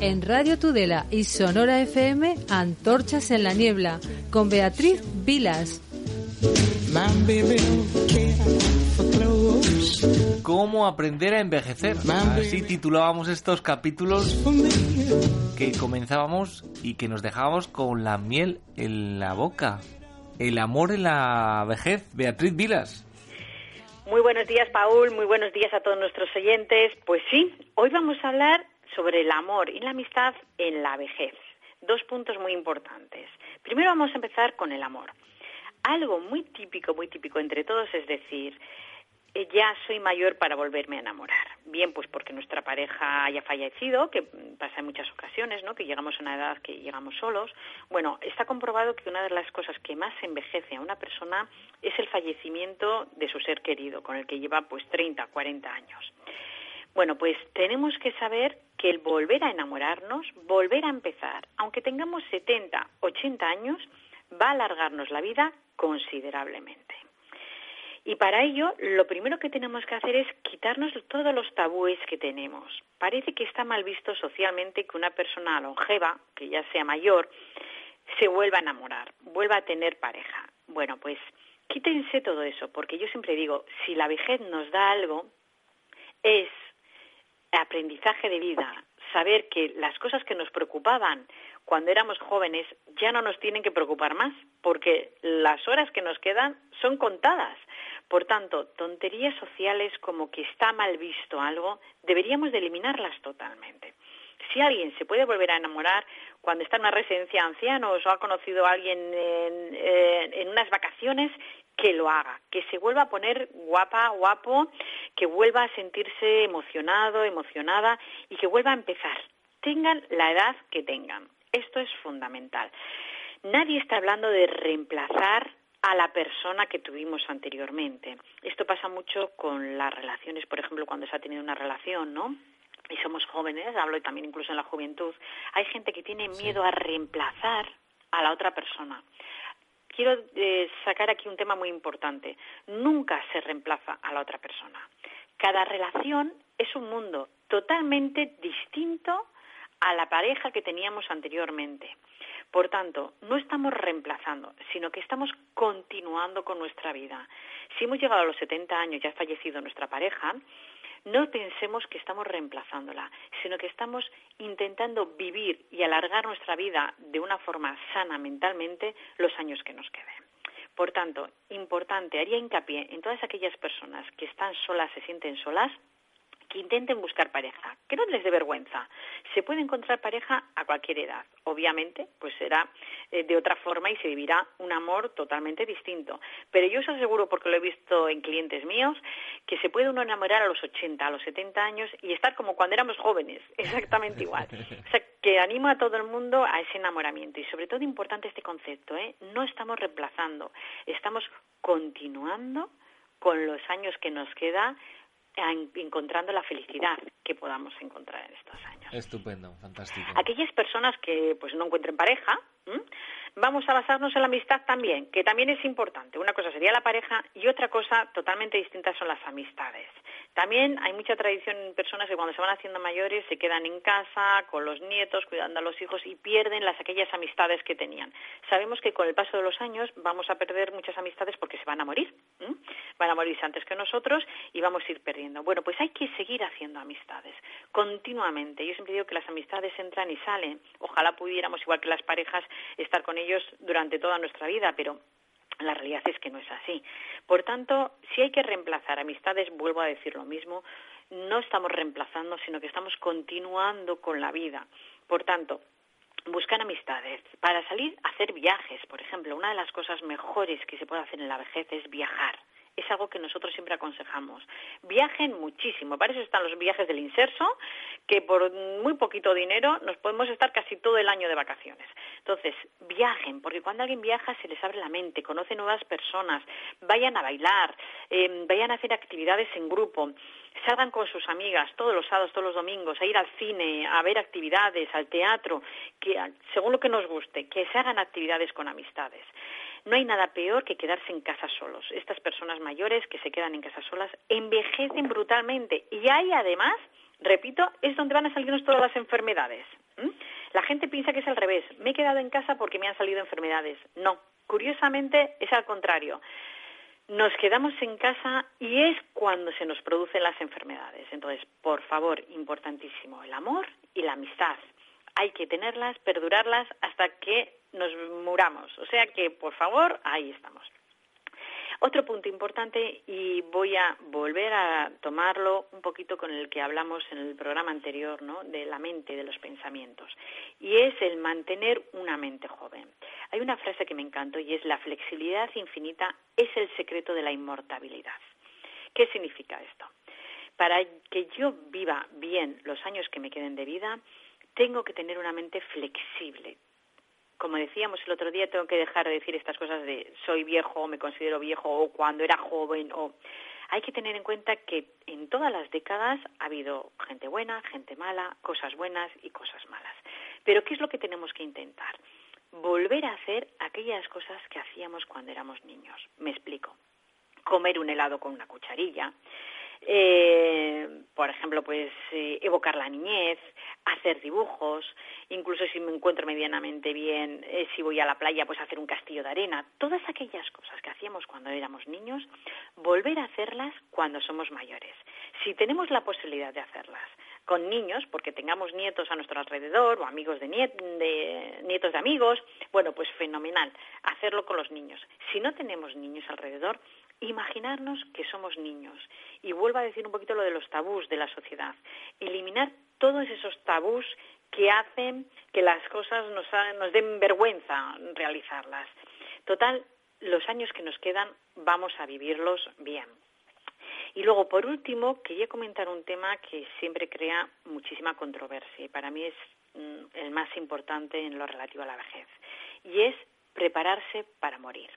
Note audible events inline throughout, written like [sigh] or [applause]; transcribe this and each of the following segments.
En Radio Tudela y Sonora FM, Antorchas en la Niebla, con Beatriz Vilas. ¿Cómo aprender a envejecer? Así titulábamos estos capítulos que comenzábamos y que nos dejábamos con la miel en la boca. El amor en la vejez. Beatriz Vilas. Muy buenos días, Paul. Muy buenos días a todos nuestros oyentes. Pues sí, hoy vamos a hablar sobre el amor y la amistad en la vejez. Dos puntos muy importantes. Primero vamos a empezar con el amor. Algo muy típico, muy típico entre todos es decir, ya soy mayor para volverme a enamorar. Bien, pues porque nuestra pareja haya fallecido, que pasa en muchas ocasiones, ¿no? Que llegamos a una edad que llegamos solos. Bueno, está comprobado que una de las cosas que más envejece a una persona es el fallecimiento de su ser querido, con el que lleva pues 30, 40 años. Bueno, pues tenemos que saber que el volver a enamorarnos, volver a empezar, aunque tengamos 70, 80 años, va a alargarnos la vida considerablemente. Y para ello, lo primero que tenemos que hacer es quitarnos todos los tabúes que tenemos. Parece que está mal visto socialmente que una persona longeva, que ya sea mayor, se vuelva a enamorar, vuelva a tener pareja. Bueno, pues quítense todo eso, porque yo siempre digo, si la vejez nos da algo, es aprendizaje de vida, saber que las cosas que nos preocupaban cuando éramos jóvenes ya no nos tienen que preocupar más, porque las horas que nos quedan son contadas. Por tanto, tonterías sociales como que está mal visto algo, deberíamos de eliminarlas totalmente. Si alguien se puede volver a enamorar cuando está en una residencia de ancianos o ha conocido a alguien en, en unas vacaciones, que lo haga, que se vuelva a poner guapa, guapo, que vuelva a sentirse emocionado, emocionada y que vuelva a empezar. Tengan la edad que tengan. Esto es fundamental. Nadie está hablando de reemplazar a la persona que tuvimos anteriormente. Esto pasa mucho con las relaciones, por ejemplo, cuando se ha tenido una relación, ¿no? Y somos jóvenes, hablo también incluso en la juventud, hay gente que tiene miedo a reemplazar a la otra persona quiero eh, sacar aquí un tema muy importante. Nunca se reemplaza a la otra persona. Cada relación es un mundo totalmente distinto a la pareja que teníamos anteriormente. Por tanto, no estamos reemplazando, sino que estamos continuando con nuestra vida. Si hemos llegado a los 70 años y ha fallecido nuestra pareja, no pensemos que estamos reemplazándola, sino que estamos intentando vivir y alargar nuestra vida de una forma sana mentalmente los años que nos queden. Por tanto, importante, haría hincapié en todas aquellas personas que están solas, se sienten solas, que intenten buscar pareja, que no les dé vergüenza. Se puede encontrar pareja a cualquier edad. Obviamente, pues será eh, de otra forma y se vivirá un amor totalmente distinto. Pero yo os aseguro, porque lo he visto en clientes míos, que se puede uno enamorar a los 80, a los 70 años y estar como cuando éramos jóvenes, [laughs] exactamente igual. O sea, que animo a todo el mundo a ese enamoramiento. Y sobre todo importante este concepto, ¿eh? No estamos reemplazando, estamos continuando con los años que nos queda encontrando la felicidad que podamos encontrar en estos años. Estupendo, fantástico. Aquellas personas que pues no encuentren pareja, vamos a basarnos en la amistad también, que también es importante. Una cosa sería la pareja y otra cosa totalmente distinta son las amistades. También hay mucha tradición en personas que cuando se van haciendo mayores se quedan en casa con los nietos, cuidando a los hijos y pierden las aquellas amistades que tenían. Sabemos que con el paso de los años vamos a perder muchas amistades porque se van a morir. Van a morirse antes que nosotros y vamos a ir perdiendo. Bueno, pues hay que seguir haciendo amistades continuamente. Yo siempre digo que las amistades entran y salen. Ojalá pudiéramos, igual que las parejas, estar con ellos durante toda nuestra vida, pero la realidad es que no es así. Por tanto, si hay que reemplazar amistades, vuelvo a decir lo mismo, no estamos reemplazando, sino que estamos continuando con la vida. Por tanto, buscar amistades. Para salir hacer viajes, por ejemplo, una de las cosas mejores que se puede hacer en la vejez es viajar es algo que nosotros siempre aconsejamos. Viajen muchísimo, para eso están los viajes del inserso, que por muy poquito dinero nos podemos estar casi todo el año de vacaciones. Entonces, viajen, porque cuando alguien viaja se les abre la mente, conoce nuevas personas, vayan a bailar, eh, vayan a hacer actividades en grupo, salgan con sus amigas todos los sábados, todos los domingos, a ir al cine, a ver actividades, al teatro, que según lo que nos guste, que se hagan actividades con amistades. No hay nada peor que quedarse en casa solos. Estas personas mayores que se quedan en casa solas envejecen brutalmente y ahí además, repito, es donde van a salirnos todas las enfermedades. La gente piensa que es al revés. Me he quedado en casa porque me han salido enfermedades. No, curiosamente es al contrario nos quedamos en casa y es cuando se nos producen las enfermedades. Entonces, por favor, importantísimo, el amor y la amistad. Hay que tenerlas, perdurarlas hasta que nos muramos. O sea que, por favor, ahí estamos. Otro punto importante, y voy a volver a tomarlo un poquito con el que hablamos en el programa anterior, ¿no? de la mente, de los pensamientos, y es el mantener una mente joven. Hay una frase que me encantó y es la flexibilidad infinita es el secreto de la inmortabilidad. ¿Qué significa esto? Para que yo viva bien los años que me queden de vida, tengo que tener una mente flexible, como decíamos el otro día, tengo que dejar de decir estas cosas de soy viejo, me considero viejo o cuando era joven o hay que tener en cuenta que en todas las décadas ha habido gente buena, gente mala, cosas buenas y cosas malas. Pero ¿qué es lo que tenemos que intentar? Volver a hacer aquellas cosas que hacíamos cuando éramos niños. Me explico. Comer un helado con una cucharilla, eh, por ejemplo, pues eh, evocar la niñez, hacer dibujos, incluso si me encuentro medianamente bien, eh, si voy a la playa, pues hacer un castillo de arena, todas aquellas cosas que hacíamos cuando éramos niños, volver a hacerlas cuando somos mayores. Si tenemos la posibilidad de hacerlas con niños, porque tengamos nietos a nuestro alrededor o amigos de, de nietos de amigos, bueno, pues fenomenal, hacerlo con los niños. Si no tenemos niños alrededor, imaginarnos que somos niños. Y vuelvo a decir un poquito lo de los tabús de la sociedad. Eliminar todos esos tabús que hacen que las cosas nos, den vergüenza realizarlas. Total, los años que nos quedan vamos a vivirlos bien. Y luego, por último, quería comentar un tema que siempre crea muchísima controversia y para mí es mm, el más importante en lo relativo a la vejez, y es prepararse para morir.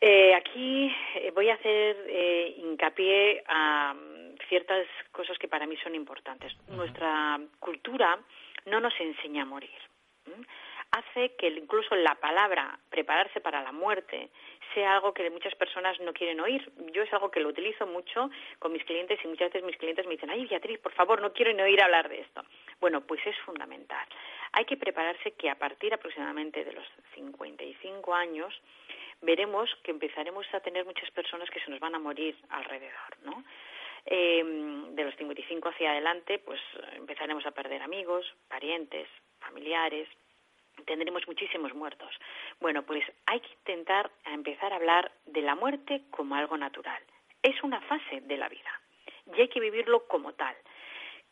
Eh, aquí eh, voy a hacer eh, hincapié a mm, ciertas cosas que para mí son importantes. Nuestra cultura no nos enseña a morir. Hace que incluso la palabra prepararse para la muerte sea algo que muchas personas no quieren oír. Yo es algo que lo utilizo mucho con mis clientes y muchas veces mis clientes me dicen, ay Beatriz, por favor, no quiero ni oír hablar de esto. Bueno, pues es fundamental. Hay que prepararse que a partir aproximadamente de los 55 años veremos que empezaremos a tener muchas personas que se nos van a morir alrededor, ¿no? Em, de los 55 hacia adelante, pues empezaremos a perder amigos, parientes, familiares, tendremos muchísimos muertos. Bueno, pues hay que intentar empezar a hablar de la muerte como algo natural. Es una fase de la vida y hay que vivirlo como tal.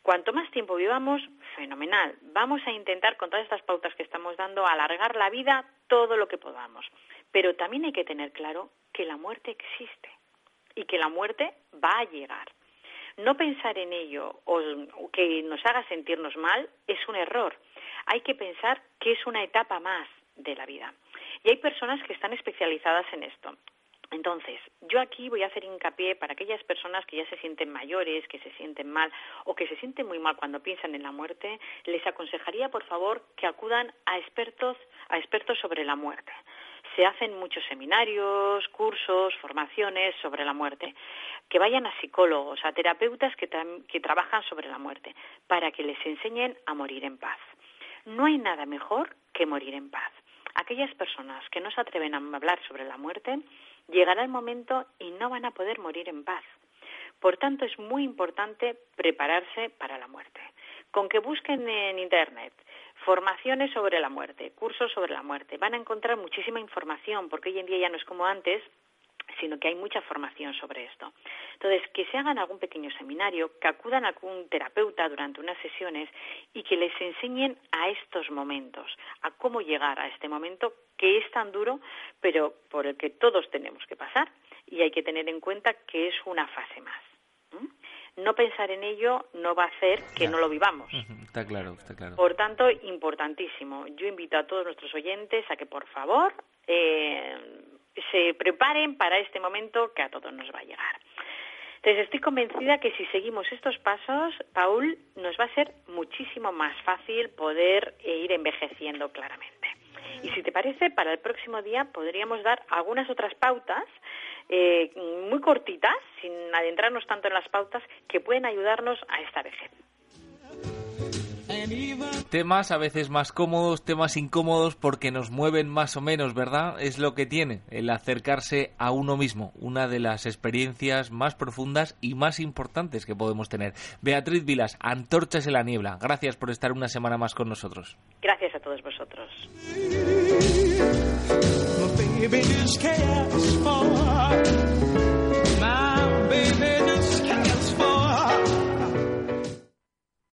Cuanto más tiempo vivamos, fenomenal. Vamos a intentar, con todas estas pautas que estamos dando, alargar la vida todo lo que podamos. Pero también hay que tener claro que la muerte existe y que la muerte va a llegar. No pensar en ello o que nos haga sentirnos mal es un error. Hay que pensar que es una etapa más de la vida. Y hay personas que están especializadas en esto. Entonces, yo aquí voy a hacer hincapié para aquellas personas que ya se sienten mayores, que se sienten mal o que se sienten muy mal cuando piensan en la muerte, les aconsejaría, por favor, que acudan a expertos, a expertos sobre la muerte se hacen muchos seminarios, cursos, formaciones sobre la muerte, que vayan a psicólogos, a terapeutas que, trabajan sobre la muerte, para que les enseñen a morir en paz. No hay nada mejor que morir en paz. Aquellas personas que no se atreven a hablar sobre la muerte, llegará el momento y no van a poder morir en paz. Por tanto, es muy importante prepararse para la muerte. Con que busquen en Internet formaciones sobre la muerte, cursos sobre la muerte. Van a encontrar muchísima información, porque hoy en día ya no es como antes, sino que hay mucha formación sobre esto. Entonces, que se hagan algún pequeño seminario, que acudan a algún terapeuta durante unas sesiones y que les enseñen a estos momentos, a cómo llegar a este momento que es tan duro, pero por el que todos tenemos que pasar y hay que tener en cuenta que es una fase más. No pensar en ello no va a hacer que no lo vivamos. Está claro, está claro. Por tanto, importantísimo. Yo invito a todos nuestros oyentes a que, por favor, eh, se preparen para este momento que a todos nos va a llegar. Entonces, estoy convencida que si seguimos estos pasos, Paul, nos va a ser muchísimo más fácil poder ir envejeciendo claramente. Y si te parece, para el próximo día podríamos dar algunas otras pautas eh, muy cortitas, sin adentrarnos tanto en las pautas, que pueden ayudarnos a esta vejez. Temas a veces más cómodos, temas incómodos porque nos mueven más o menos, ¿verdad? Es lo que tiene el acercarse a uno mismo, una de las experiencias más profundas y más importantes que podemos tener. Beatriz Vilas, Antorchas en la Niebla, gracias por estar una semana más con nosotros. Gracias a todos vosotros. baby, is chaos for.